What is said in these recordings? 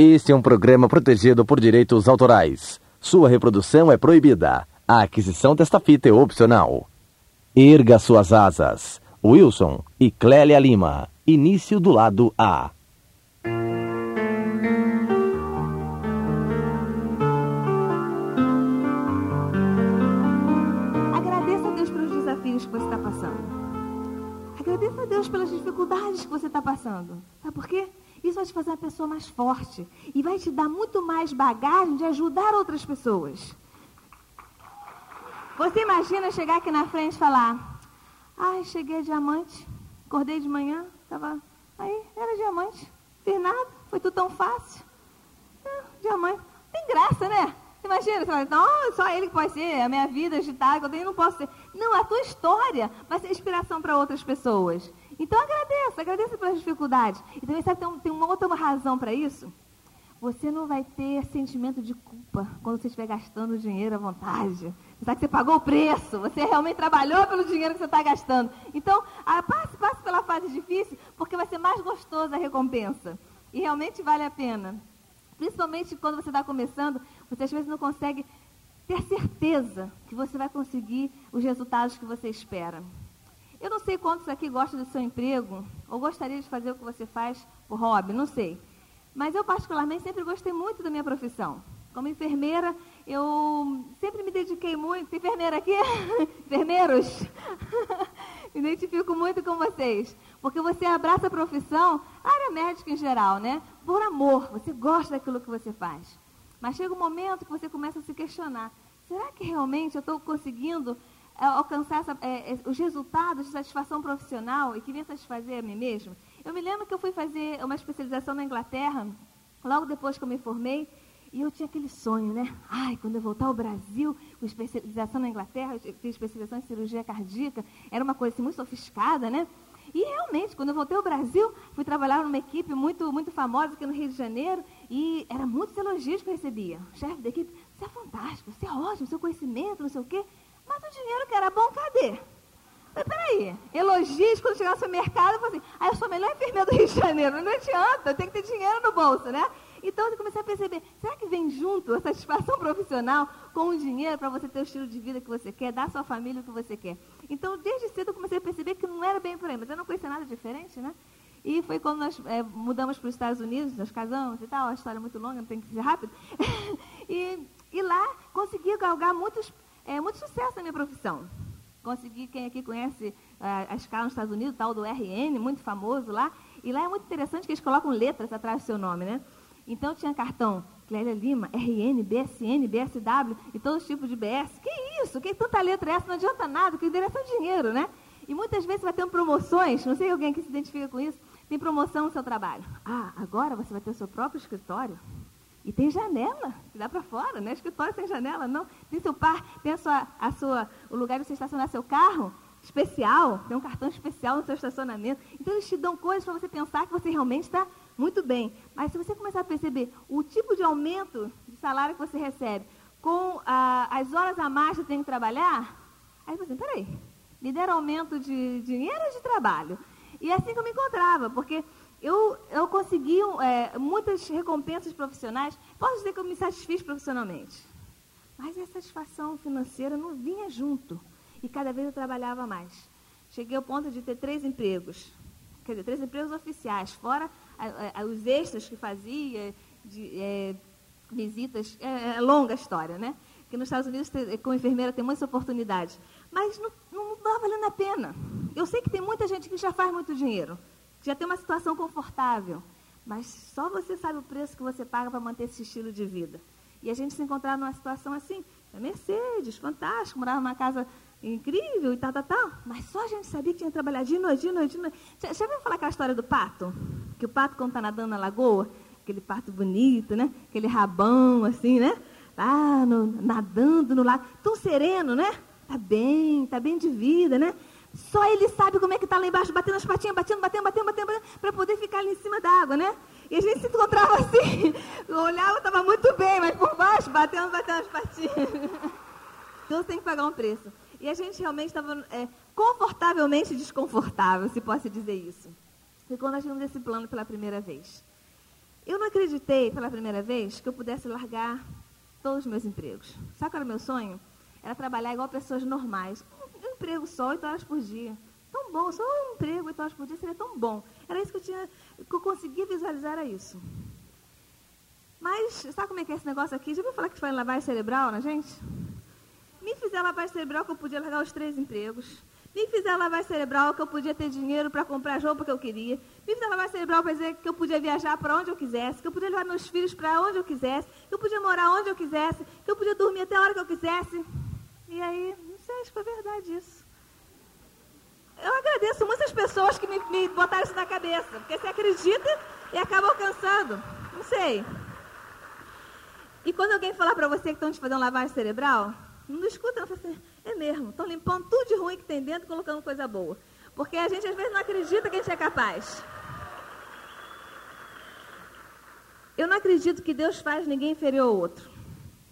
Este é um programa protegido por direitos autorais. Sua reprodução é proibida. A aquisição desta fita é opcional. Erga suas asas. Wilson e Clélia Lima. Início do lado A. Agradeça a Deus pelos desafios que você está passando. Agradeça a Deus pelas dificuldades que você está passando. Sabe por quê? Isso vai te fazer uma pessoa mais forte e vai te dar muito mais bagagem de ajudar outras pessoas. Você imagina chegar aqui na frente e falar: Ai, cheguei diamante, acordei de manhã, estava aí, era diamante, fiz nada, foi tudo tão fácil. É, diamante, tem graça, né? Imagina, você fala, não, só ele que pode ser, a minha vida agitada, eu não posso ser. Não, a tua história vai ser inspiração para outras pessoas. Então agradeça, agradeça pelas dificuldades. E também sabe, tem, tem uma outra razão para isso. Você não vai ter sentimento de culpa quando você estiver gastando dinheiro à vontade. Você sabe que você pagou o preço, você realmente trabalhou pelo dinheiro que você está gastando. Então, passe, passe pela fase difícil, porque vai ser mais gostosa a recompensa. E realmente vale a pena. Principalmente quando você está começando, você às vezes não consegue ter certeza que você vai conseguir os resultados que você espera. Eu não sei quantos aqui gostam do seu emprego, ou gostaria de fazer o que você faz por hobby, não sei. Mas eu, particularmente, sempre gostei muito da minha profissão. Como enfermeira, eu sempre me dediquei muito. Tem enfermeira aqui? Enfermeiros? me identifico muito com vocês. Porque você abraça a profissão, a área médica em geral, né? Por amor. Você gosta daquilo que você faz. Mas chega um momento que você começa a se questionar. Será que realmente eu estou conseguindo alcançar essa, é, é, os resultados de satisfação profissional e que venha satisfazer a mim mesmo? Eu me lembro que eu fui fazer uma especialização na Inglaterra, logo depois que eu me formei, e eu tinha aquele sonho, né? Ai, quando eu voltar ao Brasil, com especialização na Inglaterra, eu fiz especialização em cirurgia cardíaca, era uma coisa assim, muito sofisticada, né? E realmente, quando eu voltei ao Brasil, fui trabalhar numa equipe muito, muito famosa aqui no Rio de Janeiro, e era muitos elogios que eu recebia. O chefe da equipe, você é fantástico, você é ótimo, seu conhecimento, não sei o quê. Mas o dinheiro que era bom, cadê? Mas peraí, elogios quando chegar no seu mercado, eu falei assim, ah, eu sou a melhor enfermeira do Rio de Janeiro, não adianta, tenho que ter dinheiro no bolso, né? Então eu comecei a perceber, será que vem junto a satisfação profissional com o dinheiro para você ter o estilo de vida que você quer, dar à sua família o que você quer? Então, desde cedo eu comecei a perceber que não era bem por aí, mas eu não conhecia nada diferente, né? E foi quando nós é, mudamos para os Estados Unidos, nós casamos e tal, a história é muito longa, não tem que ser rápido. e, e lá consegui galgar muitos, é, muito sucesso na minha profissão consegui, quem aqui conhece uh, a escala nos Estados Unidos, tal do RN, muito famoso lá. E lá é muito interessante que eles colocam letras atrás do seu nome, né? Então tinha cartão Clélia Lima, RN, BSN, BSW e todos os tipos de BS. Que isso? Que tanta letra é essa? Não adianta nada, que interessa é o dinheiro, né? E muitas vezes vai ter promoções, não sei alguém que se identifica com isso, tem promoção no seu trabalho. Ah, agora você vai ter o seu próprio escritório. E tem janela, que dá para fora, né? Escritório sem janela, não. Tem seu par, tem a sua, a sua, o lugar de você estacionar seu carro especial, tem um cartão especial no seu estacionamento. Então eles te dão coisas para você pensar que você realmente está muito bem. Mas se você começar a perceber o tipo de aumento de salário que você recebe com ah, as horas a mais que você tem que trabalhar, aí você, peraí, me deram aumento de dinheiro ou de trabalho? E é assim que eu me encontrava, porque eu, eu consegui é, muitas recompensas profissionais. Posso dizer que eu me satisfiz profissionalmente. Mas a satisfação financeira não vinha junto. E cada vez eu trabalhava mais. Cheguei ao ponto de ter três empregos. Quer dizer, três empregos oficiais, fora a, a, os extras que fazia, de, é, visitas. É, é, longa a história, né? Que nos Estados Unidos, como enfermeira, tem muitas oportunidades. Mas não estava valendo a pena. Eu sei que tem muita gente que já faz muito dinheiro já tem uma situação confortável. Mas só você sabe o preço que você paga para manter esse estilo de vida. E a gente se encontrar numa situação assim, a Mercedes, fantástico, morava numa casa incrível e tal, tal, tal. Mas só a gente sabia que tinha que trabalhar de noite, de noite, de noite. Já, já ouviu falar aquela história do pato? Que o pato, quando está nadando na lagoa, aquele pato bonito, né? Aquele rabão, assim, né? Lá no, nadando no lago, tão sereno, né? Tá bem, tá bem de vida, né? Só ele sabe como é que está lá embaixo, batendo as patinhas, batendo, batendo, batendo, batendo, para poder ficar ali em cima da água, né? E a gente se encontrava assim, olhava, estava muito bem, mas por baixo, batendo, batendo as patinhas. Então tem que pagar um preço. E a gente realmente estava é, confortavelmente desconfortável, se posso dizer isso. E quando nós vimos esse plano pela primeira vez. Eu não acreditei pela primeira vez que eu pudesse largar todos os meus empregos. Sabe qual era o meu sonho? Era trabalhar igual pessoas normais. Um, um emprego só, oito horas por dia. Tão bom, só um emprego, oito horas por dia seria tão bom. Era isso que eu tinha, que eu conseguia visualizar, era isso. Mas, sabe como é que é esse negócio aqui? Já ouviu falar que foi lavagem cerebral na gente? Me fizeram lavagem cerebral que eu podia largar os três empregos. Me fizeram lavagem cerebral que eu podia ter dinheiro para comprar as roupas que eu queria. Me fizeram lavagem cerebral para dizer que eu podia viajar para onde eu quisesse, que eu podia levar meus filhos para onde eu quisesse, que eu podia morar onde eu quisesse, que eu podia dormir até a hora que eu quisesse. E aí, sei, acho que foi verdade isso. Eu agradeço muitas pessoas que me, me botaram isso na cabeça, porque você acredita e acaba alcançando. Não sei. E quando alguém falar para você que estão te fazendo lavagem cerebral, não escuta, não fala assim, é mesmo, estão limpando tudo de ruim que tem dentro e colocando coisa boa. Porque a gente às vezes não acredita que a gente é capaz. Eu não acredito que Deus faz ninguém inferior ao outro.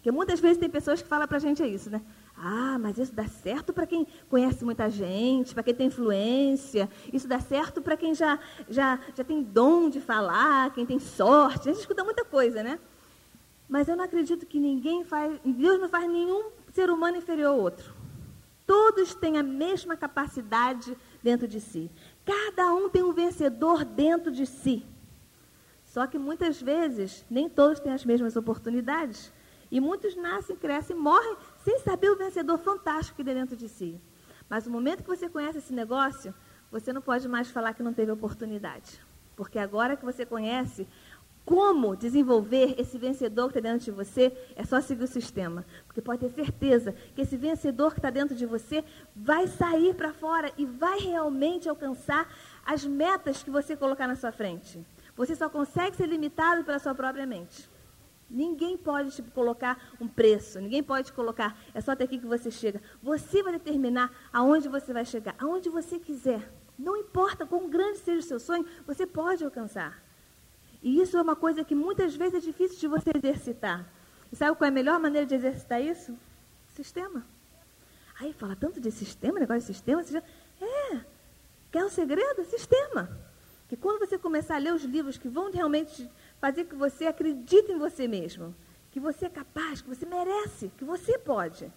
Porque muitas vezes tem pessoas que falam para a gente isso, né? Ah, mas isso dá certo para quem conhece muita gente, para quem tem influência. Isso dá certo para quem já, já, já tem dom de falar, quem tem sorte. A gente escuta muita coisa, né? Mas eu não acredito que ninguém faz, Deus não faz nenhum ser humano inferior ao outro. Todos têm a mesma capacidade dentro de si. Cada um tem um vencedor dentro de si. Só que muitas vezes nem todos têm as mesmas oportunidades. E muitos nascem, crescem, morrem sem saber o vencedor fantástico que tem dentro de si. Mas no momento que você conhece esse negócio, você não pode mais falar que não teve oportunidade. Porque agora que você conhece, como desenvolver esse vencedor que está dentro de você, é só seguir o sistema. Porque pode ter certeza que esse vencedor que está dentro de você vai sair para fora e vai realmente alcançar as metas que você colocar na sua frente. Você só consegue ser limitado pela sua própria mente. Ninguém pode te colocar um preço, ninguém pode colocar, é só até aqui que você chega. Você vai determinar aonde você vai chegar, aonde você quiser. Não importa quão grande seja o seu sonho, você pode alcançar. E isso é uma coisa que muitas vezes é difícil de você exercitar. E sabe qual é a melhor maneira de exercitar isso? Sistema. Aí fala tanto de sistema, negócio de sistema, sistema. É. Quer o segredo? Sistema. Que quando você começar a ler os livros que vão realmente fazer que você acredite em você mesmo, que você é capaz, que você merece, que você pode.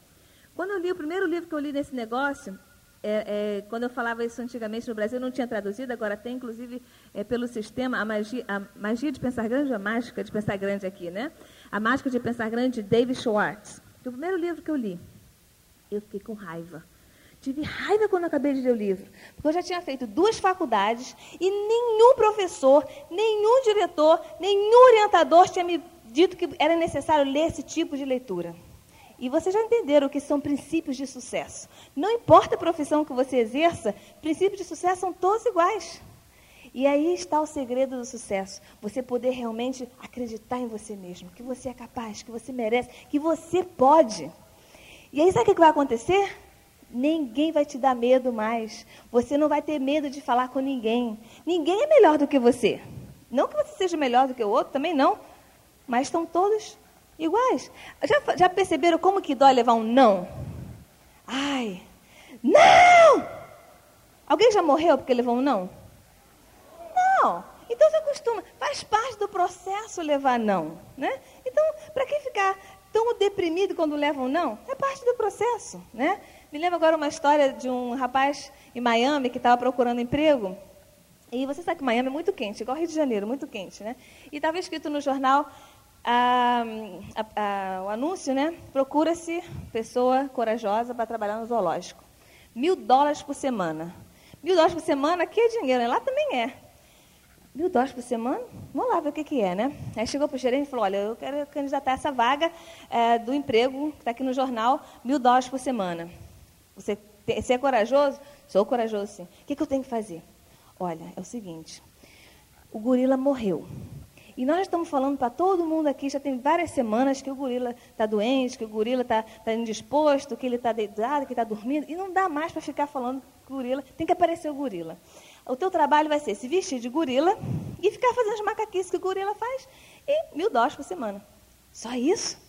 Quando eu li o primeiro livro que eu li nesse negócio, é, é, quando eu falava isso antigamente no Brasil, não tinha traduzido, agora tem, inclusive, é, pelo sistema, a magia, a magia de pensar grande, a mágica de pensar grande aqui, né? A mágica de pensar grande de David Schwartz. o primeiro livro que eu li, eu fiquei com raiva. Tive raiva quando acabei de ler o livro, porque eu já tinha feito duas faculdades e nenhum professor, nenhum diretor, nenhum orientador tinha me dito que era necessário ler esse tipo de leitura. E vocês já entenderam o que são princípios de sucesso. Não importa a profissão que você exerça, princípios de sucesso são todos iguais. E aí está o segredo do sucesso. Você poder realmente acreditar em você mesmo, que você é capaz, que você merece, que você pode. E aí sabe o que vai acontecer? Ninguém vai te dar medo mais. Você não vai ter medo de falar com ninguém. Ninguém é melhor do que você. Não que você seja melhor do que o outro, também não. Mas estão todos iguais. Já, já perceberam como que dói levar um não? Ai, não! Alguém já morreu porque levou um não? Não. Então você acostuma. Faz parte do processo levar não. Né? Então, para que ficar tão deprimido quando leva um não? É parte do processo. Né? Me lembro agora uma história de um rapaz em Miami que estava procurando emprego. E você sabe que Miami é muito quente, igual Rio de Janeiro, muito quente, né? E estava escrito no jornal a, a, a, o anúncio, né? Procura-se pessoa corajosa para trabalhar no zoológico. Mil dólares por semana. Mil dólares por semana, aqui é dinheiro, né? lá também é. Mil dólares por semana? Vamos lá ver o que, que é, né? Aí chegou para o gerente e falou, olha, eu quero candidatar essa vaga é, do emprego, que está aqui no jornal, mil dólares por semana. Você, você é corajoso? Sou corajoso, sim. O que, que eu tenho que fazer? Olha, é o seguinte, o gorila morreu. E nós estamos falando para todo mundo aqui, já tem várias semanas que o gorila está doente, que o gorila está tá indisposto, que ele está deitado, que está dormindo, e não dá mais para ficar falando gorila, tem que aparecer o gorila. O teu trabalho vai ser se vestir de gorila e ficar fazendo as macaquices que o gorila faz, e mil dólares por semana. Só isso?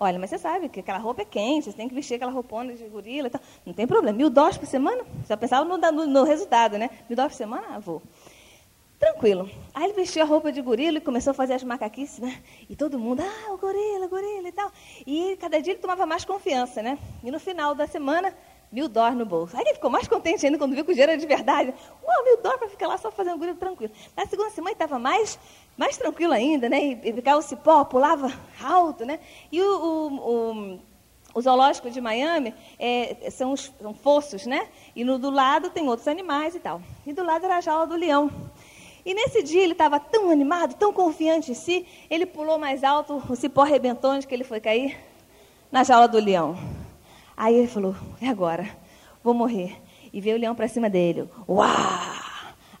Olha, mas você sabe que aquela roupa é quente, você tem que vestir aquela roupona de gorila e tal. Não tem problema. Mil dólares por semana? Você pensava no, no, no resultado, né? Mil dólares por semana? Ah, vou. Tranquilo. Aí ele vestiu a roupa de gorila e começou a fazer as macaquices, né? E todo mundo, ah, o gorila, o gorila e tal. E cada dia ele tomava mais confiança, né? E no final da semana, mil dólares no bolso. Aí ele ficou mais contente ainda quando viu que o dinheiro era de verdade. Uau, mil dólares para ficar lá só fazendo gorila tranquilo. Na segunda semana ele estava mais, mais tranquilo ainda, né? E, e ficava o cipó, pulava alto, né? E o, o, o o zoológico de Miami é, são, os, são fossos, né? E no do lado tem outros animais e tal. E do lado era a jaula do leão. E nesse dia ele estava tão animado, tão confiante em si, ele pulou mais alto, o cipó arrebentou onde que ele foi cair? Na jaula do leão. Aí ele falou, é agora, vou morrer. E veio o leão para cima dele. Uau!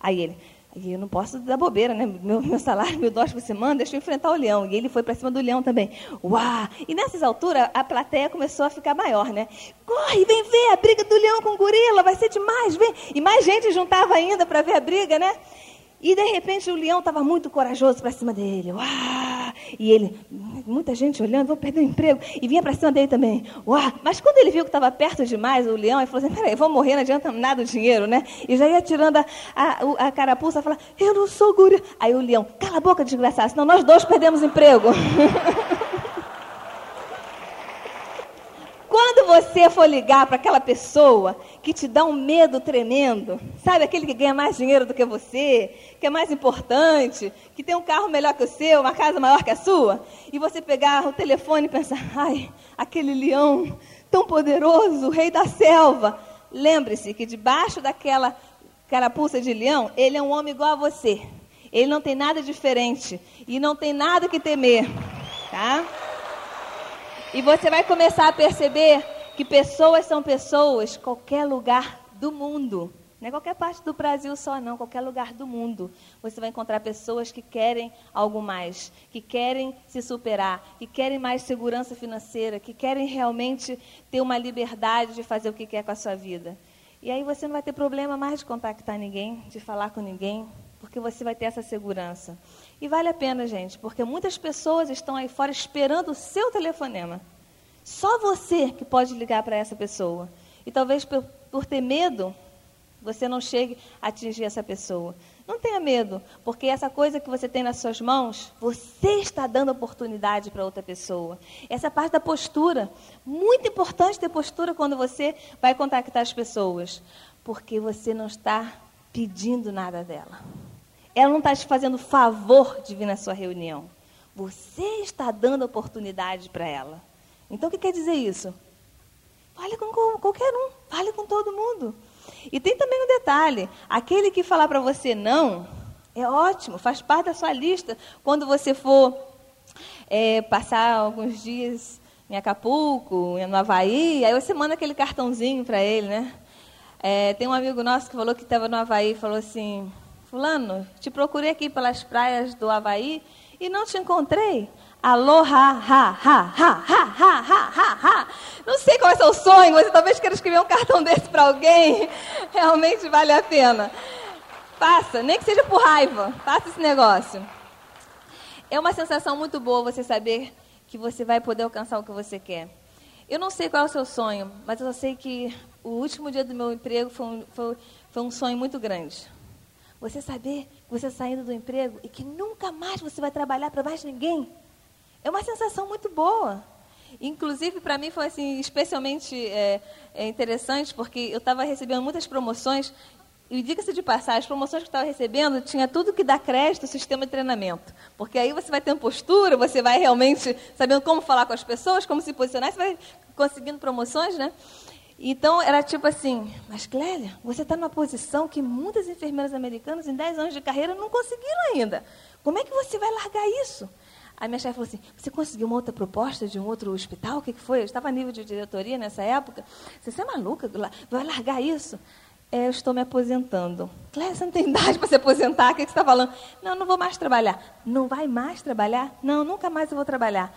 Aí ele, eu não posso dar bobeira, né? Meu, meu salário, meu dólar por semana, deixa eu enfrentar o leão. E ele foi para cima do leão também. Uau! E nessas alturas, a plateia começou a ficar maior, né? Corre, vem ver a briga do leão com o gorila, vai ser demais, vem. E mais gente juntava ainda para ver a briga, né? E de repente o leão estava muito corajoso para cima dele. Uau! E ele, muita gente olhando, vou perder o emprego. E vinha para cima dele também. Uau! Mas quando ele viu que estava perto demais, o leão, ele falou assim: peraí, vou morrer, não adianta nada o dinheiro, né? E já ia tirando a, a, a carapuça, falar: eu não sou guri. Aí o leão, cala a boca, desgraçado, senão nós dois perdemos emprego. Quando você for ligar para aquela pessoa que te dá um medo tremendo, sabe, aquele que ganha mais dinheiro do que você, que é mais importante, que tem um carro melhor que o seu, uma casa maior que a sua, e você pegar o telefone e pensar, ai, aquele leão tão poderoso, o rei da selva. Lembre-se que debaixo daquela carapuça de leão, ele é um homem igual a você. Ele não tem nada diferente e não tem nada que temer, tá? E você vai começar a perceber que pessoas são pessoas, qualquer lugar do mundo. Não é qualquer parte do Brasil só, não, qualquer lugar do mundo. Você vai encontrar pessoas que querem algo mais, que querem se superar, que querem mais segurança financeira, que querem realmente ter uma liberdade de fazer o que quer com a sua vida. E aí você não vai ter problema mais de contactar ninguém, de falar com ninguém, porque você vai ter essa segurança. E vale a pena, gente, porque muitas pessoas estão aí fora esperando o seu telefonema. Só você que pode ligar para essa pessoa. E talvez por, por ter medo, você não chegue a atingir essa pessoa. Não tenha medo, porque essa coisa que você tem nas suas mãos, você está dando oportunidade para outra pessoa. Essa parte da postura, muito importante ter postura quando você vai contactar as pessoas, porque você não está pedindo nada dela. Ela não está te fazendo favor de vir na sua reunião. Você está dando oportunidade para ela. Então, o que quer dizer isso? Fale com qualquer um, fale com todo mundo. E tem também um detalhe: aquele que falar para você não, é ótimo, faz parte da sua lista. Quando você for é, passar alguns dias em Acapulco, no Havaí, aí você manda aquele cartãozinho para ele, né? É, tem um amigo nosso que falou que estava no Havaí e falou assim: Fulano, te procurei aqui pelas praias do Havaí e não te encontrei. Aloha, ha, ha, ha, ha, ha, ha, ha, ha. Não sei qual é o seu sonho, você talvez queira escrever um cartão desse para alguém. Realmente vale a pena. Faça, nem que seja por raiva, faça esse negócio. É uma sensação muito boa você saber que você vai poder alcançar o que você quer. Eu não sei qual é o seu sonho, mas eu só sei que o último dia do meu emprego foi um, foi, foi um sonho muito grande. Você saber que você saindo do emprego e que nunca mais você vai trabalhar para mais ninguém. É uma sensação muito boa. Inclusive, para mim foi assim, especialmente é, é interessante, porque eu estava recebendo muitas promoções. E diga-se de passar, as promoções que eu estava recebendo tinha tudo que dá crédito ao sistema de treinamento. Porque aí você vai tendo postura, você vai realmente sabendo como falar com as pessoas, como se posicionar, você vai conseguindo promoções, né? Então, era tipo assim, mas Clélia, você está numa posição que muitas enfermeiras americanas em 10 anos de carreira não conseguiram ainda. Como é que você vai largar isso? Aí minha chefe falou assim, você conseguiu uma outra proposta de um outro hospital? O que, que foi? Eu estava a nível de diretoria nessa época. Você é maluca? Vai largar isso? É, eu estou me aposentando. Clélia, você não tem idade para se aposentar? O que, você está falando? Não, não vou mais trabalhar. Não vai mais trabalhar? Não, nunca mais eu vou trabalhar.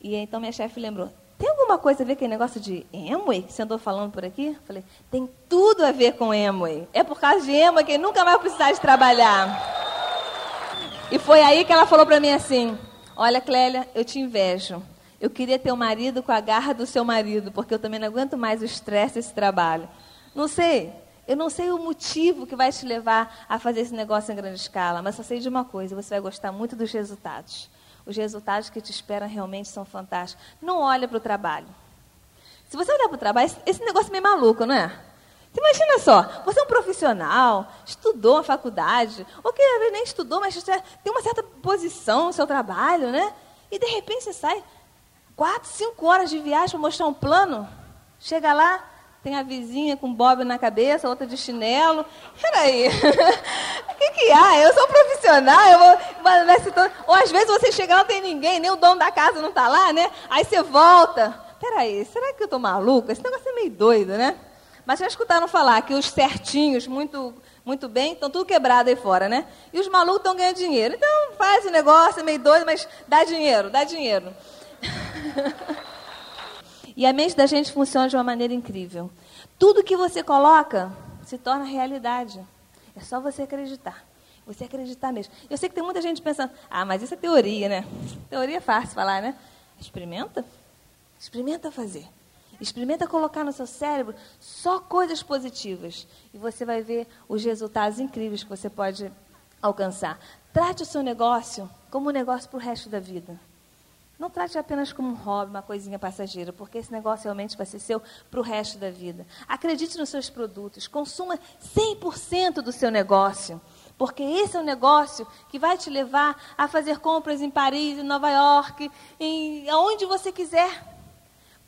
E então minha chefe lembrou, tem alguma coisa a ver com o negócio de Emway que você andou falando por aqui? Falei, tem tudo a ver com Emway. É por causa de Emway que nunca mais precisar de trabalhar. E foi aí que ela falou para mim assim: Olha, Clélia, eu te invejo. Eu queria ter um marido com a garra do seu marido, porque eu também não aguento mais o estresse desse trabalho. Não sei, Eu não sei o motivo que vai te levar a fazer esse negócio em grande escala, mas só sei de uma coisa: você vai gostar muito dos resultados. Os resultados que te esperam realmente são fantásticos. Não olha para o trabalho. Se você olhar para o trabalho, esse negócio é meio maluco, não é? Você imagina só, você é um profissional, estudou na faculdade, ou que nem estudou, mas tem uma certa posição no seu trabalho, né? E de repente você sai quatro, cinco horas de viagem para mostrar um plano. Chega lá, tem a vizinha com bob na cabeça, outra de chinelo. Peraí, o que, que há? Eu sou profissional, eu vou. Ou às vezes você chega lá não tem ninguém, nem o dono da casa não está lá, né? Aí você volta. Peraí, será que eu estou maluca? Esse negócio é meio doido, né? Mas já escutaram falar que os certinhos, muito, muito bem, estão tudo quebrado aí fora, né? E os malucos estão ganhando dinheiro. Então faz o negócio, é meio doido, mas dá dinheiro, dá dinheiro. e a mente da gente funciona de uma maneira incrível. Tudo que você coloca se torna realidade. É só você acreditar. Você acreditar mesmo. Eu sei que tem muita gente pensando, ah, mas isso é teoria, né? Teoria é fácil falar, né? Experimenta. Experimenta fazer. Experimenta colocar no seu cérebro só coisas positivas. E você vai ver os resultados incríveis que você pode alcançar. Trate o seu negócio como um negócio para o resto da vida. Não trate apenas como um hobby, uma coisinha passageira, porque esse negócio realmente vai ser seu para o resto da vida. Acredite nos seus produtos, consuma 100% do seu negócio, porque esse é o negócio que vai te levar a fazer compras em Paris, em Nova York, em aonde você quiser.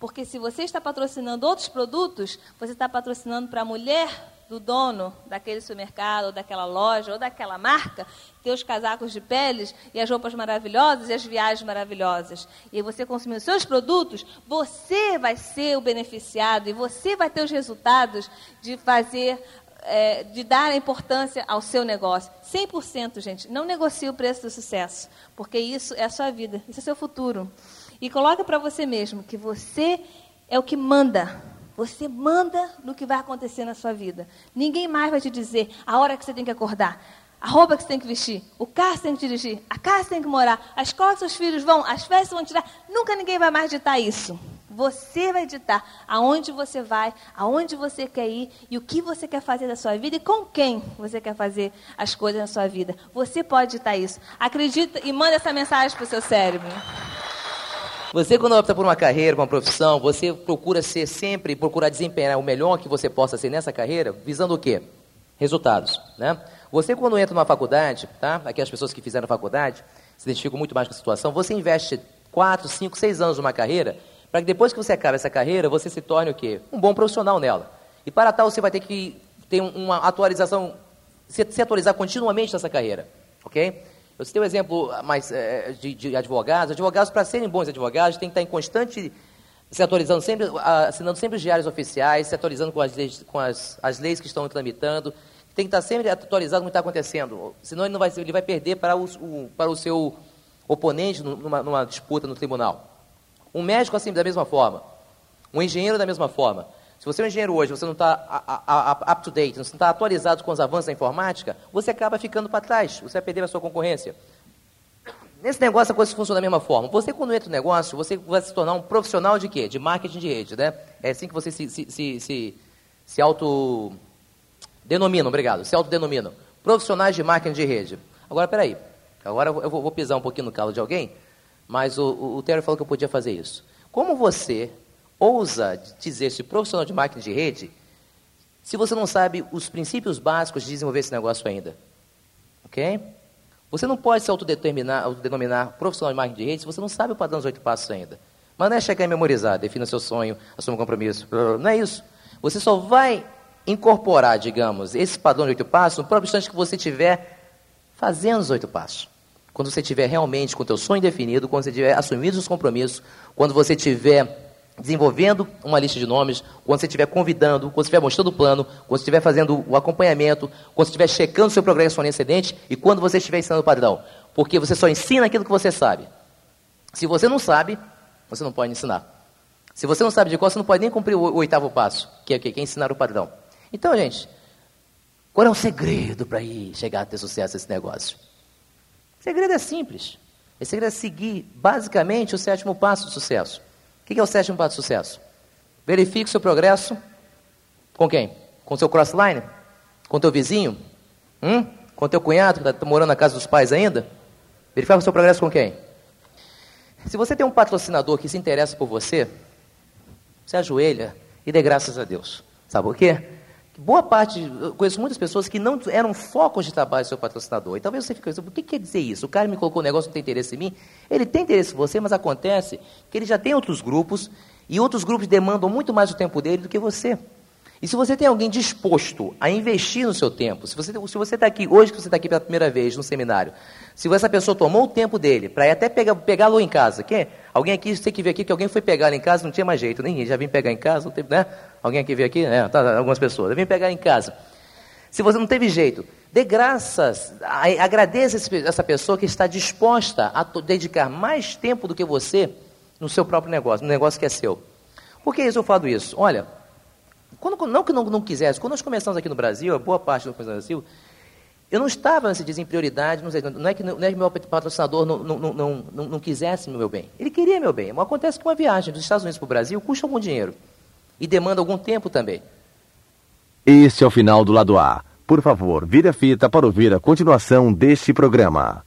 Porque se você está patrocinando outros produtos, você está patrocinando para a mulher do dono daquele supermercado, ou daquela loja, ou daquela marca, ter os casacos de peles e as roupas maravilhosas e as viagens maravilhosas. E você consumindo seus produtos, você vai ser o beneficiado e você vai ter os resultados de fazer é, de dar importância ao seu negócio. 100%, gente. Não negocie o preço do sucesso, porque isso é a sua vida, isso é seu futuro. E coloca para você mesmo que você é o que manda. Você manda no que vai acontecer na sua vida. Ninguém mais vai te dizer a hora que você tem que acordar, a roupa que você tem que vestir, o carro que você tem que dirigir, a casa que você tem que morar, a escola que seus filhos vão, as festas vão tirar. Nunca ninguém vai mais ditar isso. Você vai ditar aonde você vai, aonde você quer ir e o que você quer fazer da sua vida e com quem você quer fazer as coisas na sua vida. Você pode ditar isso. Acredita e manda essa mensagem para o seu cérebro. Você, quando opta por uma carreira, uma profissão, você procura ser sempre, procurar desempenhar o melhor que você possa ser nessa carreira, visando o quê? Resultados, né? Você, quando entra numa faculdade, tá? Aqui as pessoas que fizeram faculdade se identificam muito mais com a situação. Você investe 4, 5, 6 anos numa carreira, para que depois que você acaba essa carreira, você se torne o quê? Um bom profissional nela. E para tal, você vai ter que ter uma atualização, se, se atualizar continuamente nessa carreira, ok? Eu citei um exemplo mais é, de, de, advogados. Advogados, para serem bons advogados, têm que estar em constante, se atualizando sempre, assinando sempre os diários oficiais, se atualizando com as leis, com as, as leis que estão tramitando. Tem que estar sempre atualizado com o que está acontecendo. Senão ele, não vai, ele vai perder para o, o para o seu oponente numa, numa disputa no tribunal. Um médico, assim, da mesma forma. Um engenheiro, da mesma forma. Se você é um engenheiro hoje, você não está up to date, não está atualizado com os avanços da informática, você acaba ficando para trás, você vai perder a sua concorrência. Nesse negócio a coisa funciona da mesma forma. Você, quando entra no negócio, você vai se tornar um profissional de quê? De marketing de rede, né? É assim que você se, se, se, se, se auto... Denomina, obrigado, se autodenomina. Profissionais de marketing de rede. Agora, peraí. Agora eu vou, vou pisar um pouquinho no calo de alguém, mas o, o, o Terry falou que eu podia fazer isso. Como você ousa dizer-se profissional de marketing de rede se você não sabe os princípios básicos de desenvolver esse negócio ainda? Ok? Você não pode se autodeterminar, autodenominar profissional de marketing de rede se você não sabe o padrão dos oito passos ainda. Mas não é chegar e memorizar, defina seu sonho, assuma um compromisso. Não é isso. Você só vai incorporar, digamos, esse padrão de oito passos no próprio instante que você estiver fazendo os oito passos. Quando você estiver realmente com o teu sonho definido, quando você tiver assumido os compromissos, quando você tiver desenvolvendo uma lista de nomes, quando você estiver convidando, quando você estiver mostrando o plano, quando você estiver fazendo o acompanhamento, quando você estiver checando o seu progresso antecedente e quando você estiver ensinando o padrão. Porque você só ensina aquilo que você sabe. Se você não sabe, você não pode ensinar. Se você não sabe de qual, você não pode nem cumprir o, o oitavo passo, que é, que é ensinar o padrão. Então, gente, qual é o segredo para chegar a ter sucesso nesse negócio? O segredo é simples. O segredo é seguir, basicamente, o sétimo passo do sucesso. O que é o sétimo passo de sucesso? Verifique seu progresso com quem? Com seu crossline? Com teu vizinho? Hum? Com teu cunhado que está morando na casa dos pais ainda? Verificar o seu progresso com quem? Se você tem um patrocinador que se interessa por você, se ajoelha e dê graças a Deus. Sabe por quê? Boa parte, eu conheço muitas pessoas que não eram focos de trabalho do seu patrocinador. E talvez você fique pensando, o que quer dizer isso? O cara me colocou um negócio, não tem interesse em mim. Ele tem interesse em você, mas acontece que ele já tem outros grupos, e outros grupos demandam muito mais o tempo dele do que você. E se você tem alguém disposto a investir no seu tempo, se você se você está aqui, hoje que você está aqui pela primeira vez no seminário, se essa pessoa tomou o tempo dele para até pegar, pegá-lo em casa, quem? Alguém aqui, tem que ver aqui que alguém foi pegar em casa, não tinha mais jeito, ninguém já vim pegar em casa, não teve, né? Alguém aqui veio aqui? É, tá, algumas pessoas, eu vim pegar em casa. Se você não teve jeito, dê graças, agradeça essa pessoa que está disposta a dedicar mais tempo do que você no seu próprio negócio, no negócio que é seu. Por que isso eu falo isso? Olha, quando, não que não, não quisesse, quando nós começamos aqui no Brasil, a boa parte do Brasil, eu não estava, nesse diz, em prioridade, não, sei, não, é que, não é que meu patrocinador não, não, não, não, não quisesse meu bem. Ele queria meu bem. Mas acontece que uma viagem dos Estados Unidos para o Brasil custa algum dinheiro. E demanda algum tempo também. Este é o final do lado A. Por favor, vire a fita para ouvir a continuação deste programa.